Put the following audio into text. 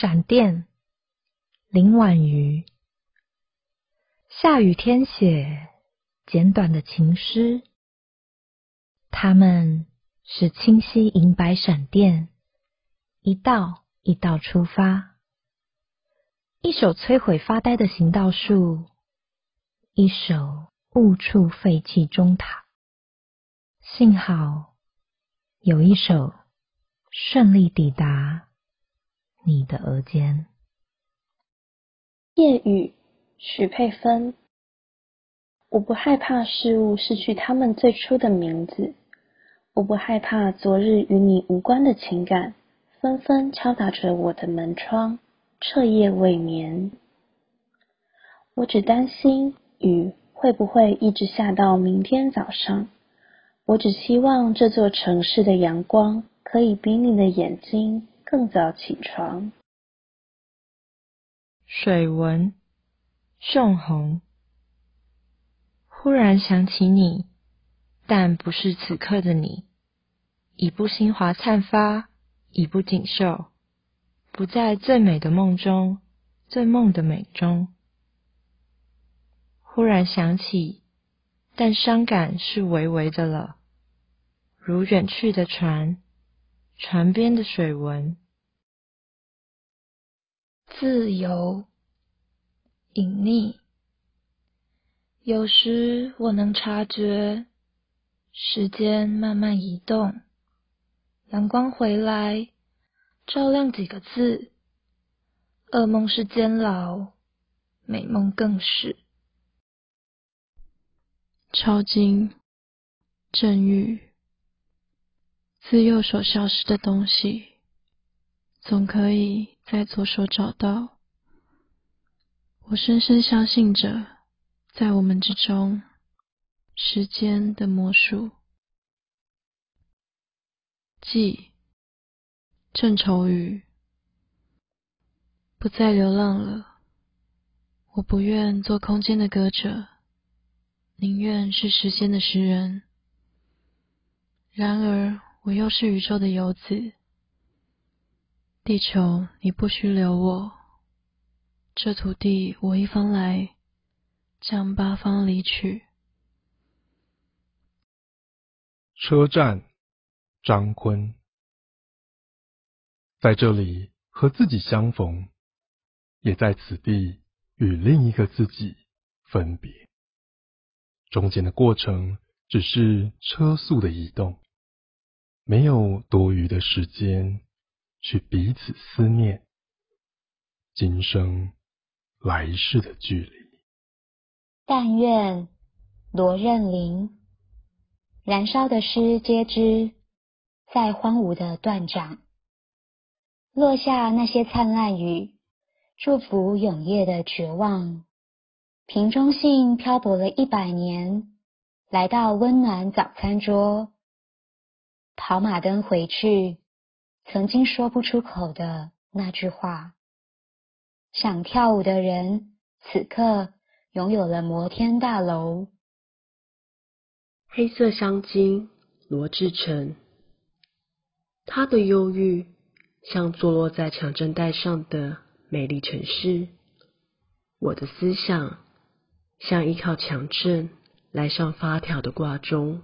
闪电，林婉瑜。下雨天写简短的情诗，它们是清晰银白闪电，一道一道出发。一首摧毁发呆的行道树，一首误触废弃钟塔。幸好有一首顺利抵达你的额间。夜雨，许佩芬。我不害怕事物失去他们最初的名字，我不害怕昨日与你无关的情感纷纷敲打着我的门窗。彻夜未眠，我只担心雨会不会一直下到明天早上。我只希望这座城市的阳光可以比你的眼睛更早起床。水纹，宋红。忽然想起你，但不是此刻的你。已不心华灿发，已不锦绣。不在最美的梦中，最梦的美中。忽然想起，但伤感是微微的了，如远去的船，船边的水纹。自由，隐匿。有时我能察觉，时间慢慢移动，阳光回来。照亮几个字，噩梦是监牢，美梦更是。超经正欲，自右手消失的东西，总可以在左手找到。我深深相信着，在我们之中，时间的魔术。记。正愁雨，不再流浪了。我不愿做空间的歌者，宁愿是时间的诗人。然而，我又是宇宙的游子。地球，你不需留我。这土地，我一方来，将八方离去。车站，张坤。在这里和自己相逢，也在此地与另一个自己分别。中间的过程只是车速的移动，没有多余的时间去彼此思念今生来世的距离。但愿罗任林，燃烧的诗皆知，在荒芜的断掌。落下那些灿烂雨，祝福永夜的绝望。瓶中信漂泊了一百年，来到温暖早餐桌。跑马灯回去，曾经说不出口的那句话。想跳舞的人，此刻拥有了摩天大楼。黑色香精，罗志成。他的忧郁。像坐落在强震带上的美丽城市，我的思想像依靠强震来上发条的挂钟。